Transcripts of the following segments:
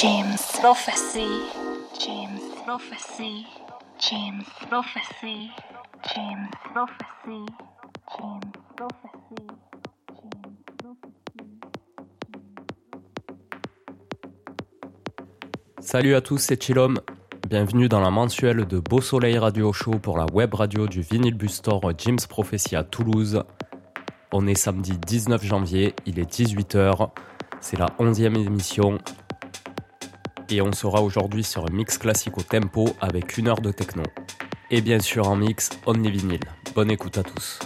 James Prophecy. James Prophecy. James Prophecy. James Prophecy. James Prophecy. Salut à tous, c'est Chilom. Bienvenue dans la mensuelle de Beau Soleil Radio Show pour la web radio du Vinyl Bus Store James Prophecy à Toulouse. On est samedi 19 janvier, il est 18h. C'est la 11e émission et on sera aujourd'hui sur un mix classique au tempo avec une heure de techno. Et bien sûr en mix, on. Bonne écoute à tous.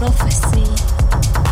prophecy.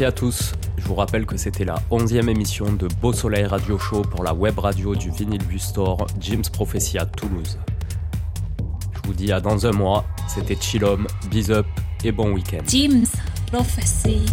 Merci à tous. Je vous rappelle que c'était la 11e émission de Beau Soleil Radio Show pour la web radio du Vinyl Bus Store Jim's Prophecy à Toulouse. Je vous dis à dans un mois. C'était Chillom, bis up et bon week-end. Prophecy.